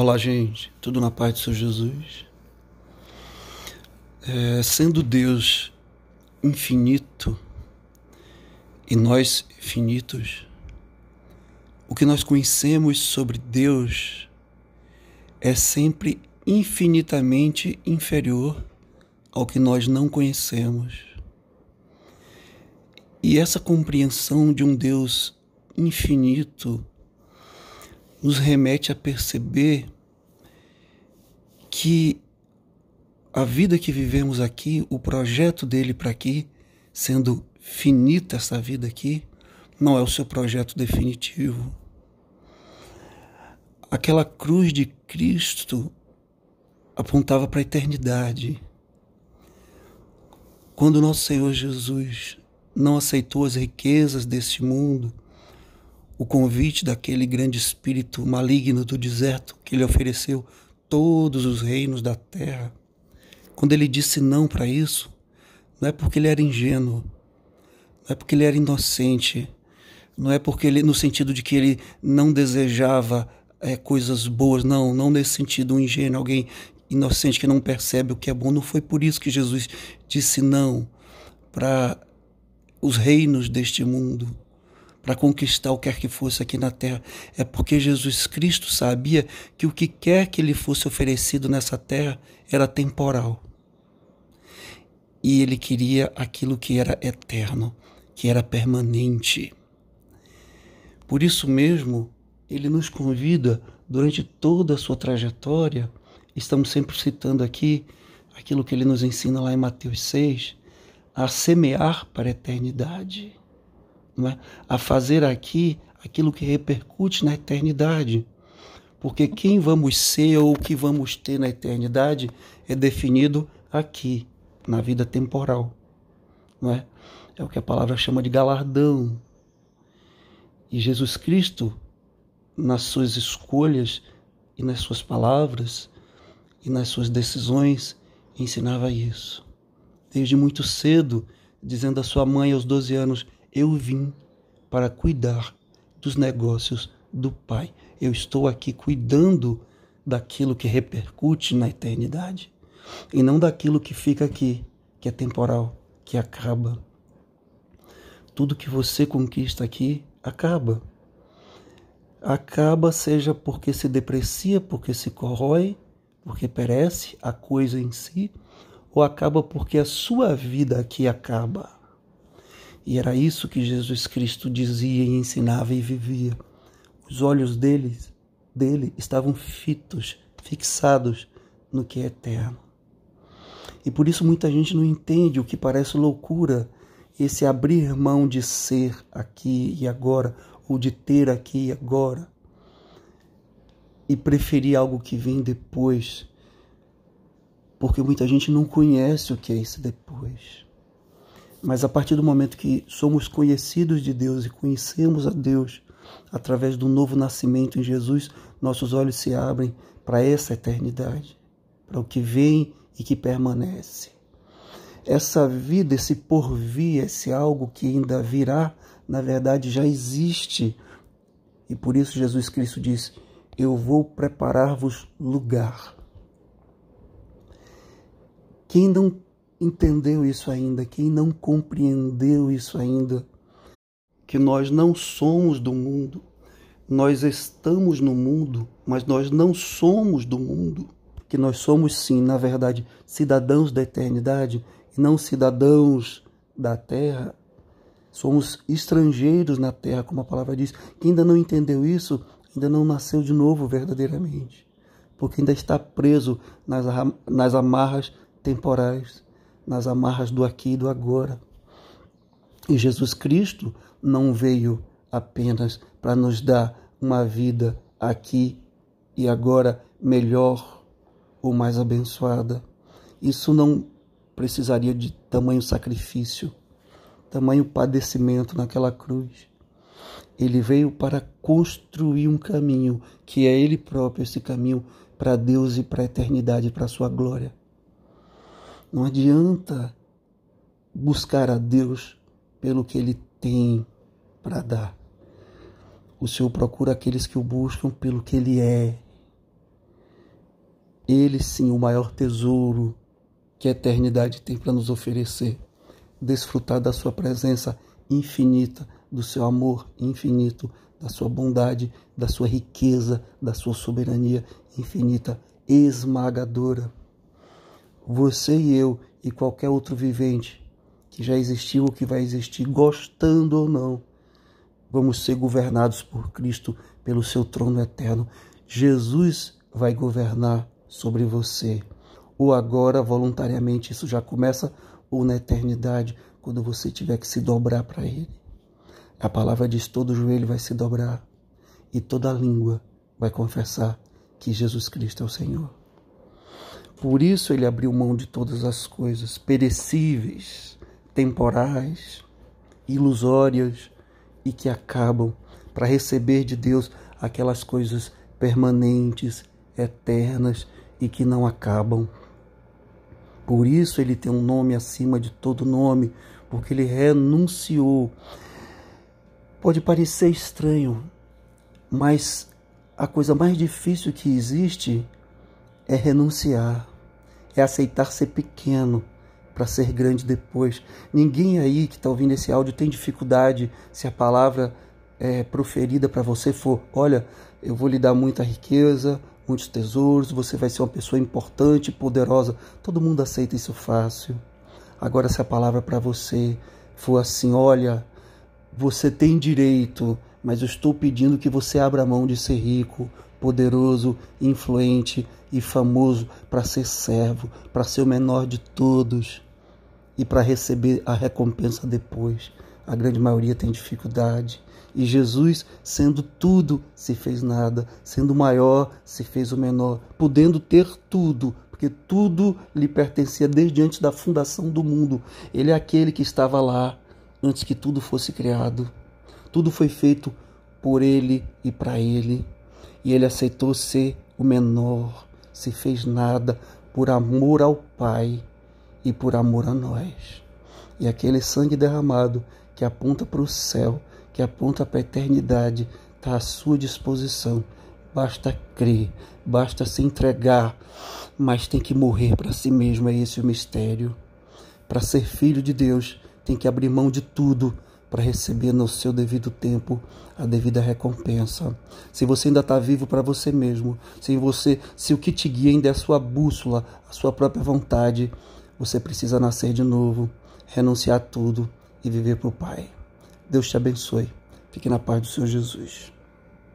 Olá, gente, tudo na paz do Senhor Jesus? É, sendo Deus infinito e nós finitos, o que nós conhecemos sobre Deus é sempre infinitamente inferior ao que nós não conhecemos. E essa compreensão de um Deus infinito nos remete a perceber que a vida que vivemos aqui, o projeto dele para aqui, sendo finita essa vida aqui, não é o seu projeto definitivo. Aquela cruz de Cristo apontava para a eternidade. Quando nosso Senhor Jesus não aceitou as riquezas deste mundo, o convite daquele grande espírito maligno do deserto que lhe ofereceu todos os reinos da terra. Quando ele disse não para isso, não é porque ele era ingênuo, não é porque ele era inocente, não é porque ele, no sentido de que ele não desejava é, coisas boas, não, não nesse sentido, um ingênuo, alguém inocente que não percebe o que é bom. Não foi por isso que Jesus disse não para os reinos deste mundo para conquistar o que quer que fosse aqui na terra. É porque Jesus Cristo sabia que o que quer que lhe fosse oferecido nessa terra era temporal. E ele queria aquilo que era eterno, que era permanente. Por isso mesmo, ele nos convida durante toda a sua trajetória, estamos sempre citando aqui aquilo que ele nos ensina lá em Mateus 6, a semear para a eternidade é? a fazer aqui aquilo que repercute na eternidade. Porque quem vamos ser ou o que vamos ter na eternidade é definido aqui, na vida temporal. Não é? é o que a palavra chama de galardão. E Jesus Cristo, nas suas escolhas e nas suas palavras e nas suas decisões, ensinava isso. Desde muito cedo, dizendo à sua mãe aos 12 anos: eu vim para cuidar dos negócios do Pai. Eu estou aqui cuidando daquilo que repercute na eternidade e não daquilo que fica aqui, que é temporal, que acaba. Tudo que você conquista aqui acaba. Acaba, seja porque se deprecia, porque se corrói, porque perece a coisa em si, ou acaba porque a sua vida aqui acaba. E era isso que Jesus Cristo dizia e ensinava e vivia. Os olhos dele, dele estavam fitos, fixados no que é eterno. E por isso muita gente não entende o que parece loucura, esse abrir mão de ser aqui e agora, ou de ter aqui e agora, e preferir algo que vem depois, porque muita gente não conhece o que é esse depois. Mas a partir do momento que somos conhecidos de Deus e conhecemos a Deus através do novo nascimento em Jesus, nossos olhos se abrem para essa eternidade, para o que vem e que permanece. Essa vida, esse porvir, esse algo que ainda virá, na verdade já existe. E por isso Jesus Cristo diz: Eu vou preparar-vos lugar. Quem não entendeu isso ainda, quem não compreendeu isso ainda, que nós não somos do mundo, nós estamos no mundo, mas nós não somos do mundo, que nós somos sim, na verdade, cidadãos da eternidade e não cidadãos da terra. Somos estrangeiros na terra, como a palavra diz. Quem ainda não entendeu isso, ainda não nasceu de novo verdadeiramente, porque ainda está preso nas, nas amarras temporais nas amarras do aqui e do agora. E Jesus Cristo não veio apenas para nos dar uma vida aqui e agora melhor ou mais abençoada. Isso não precisaria de tamanho sacrifício, tamanho padecimento naquela cruz. Ele veio para construir um caminho, que é Ele próprio esse caminho para Deus e para a eternidade, para a sua glória. Não adianta buscar a Deus pelo que Ele tem para dar. O Senhor procura aqueles que o buscam pelo que Ele é. Ele sim, o maior tesouro que a eternidade tem para nos oferecer. Desfrutar da Sua presença infinita, do seu amor infinito, da sua bondade, da sua riqueza, da sua soberania infinita, esmagadora. Você e eu e qualquer outro vivente que já existiu ou que vai existir, gostando ou não, vamos ser governados por Cristo pelo seu trono eterno. Jesus vai governar sobre você. Ou agora, voluntariamente, isso já começa, ou na eternidade, quando você tiver que se dobrar para Ele. A palavra diz: todo joelho vai se dobrar e toda língua vai confessar que Jesus Cristo é o Senhor. Por isso ele abriu mão de todas as coisas perecíveis, temporais, ilusórias e que acabam para receber de Deus aquelas coisas permanentes, eternas e que não acabam. Por isso ele tem um nome acima de todo nome, porque ele renunciou Pode parecer estranho, mas a coisa mais difícil que existe é renunciar, é aceitar ser pequeno para ser grande depois. Ninguém aí que está ouvindo esse áudio tem dificuldade se a palavra é, proferida para você for: olha, eu vou lhe dar muita riqueza, muitos tesouros, você vai ser uma pessoa importante, poderosa. Todo mundo aceita isso fácil. Agora, se a palavra para você for assim: olha, você tem direito, mas eu estou pedindo que você abra mão de ser rico, poderoso, influente e famoso para ser servo, para ser o menor de todos e para receber a recompensa depois. A grande maioria tem dificuldade. E Jesus, sendo tudo, se fez nada, sendo maior, se fez o menor, podendo ter tudo, porque tudo lhe pertencia desde antes da fundação do mundo. Ele é aquele que estava lá, antes que tudo fosse criado. Tudo foi feito por ele e para ele. E ele aceitou ser o menor, se fez nada por amor ao Pai e por amor a nós. E aquele sangue derramado que aponta para o céu, que aponta para a eternidade, está à sua disposição. Basta crer, basta se entregar, mas tem que morrer para si mesmo. É esse o mistério. Para ser filho de Deus, tem que abrir mão de tudo para receber no seu devido tempo a devida recompensa. Se você ainda está vivo para você mesmo, se você, se o que te guia ainda é a sua bússola, a sua própria vontade, você precisa nascer de novo, renunciar a tudo e viver para o Pai. Deus te abençoe. Fique na paz do Senhor Jesus.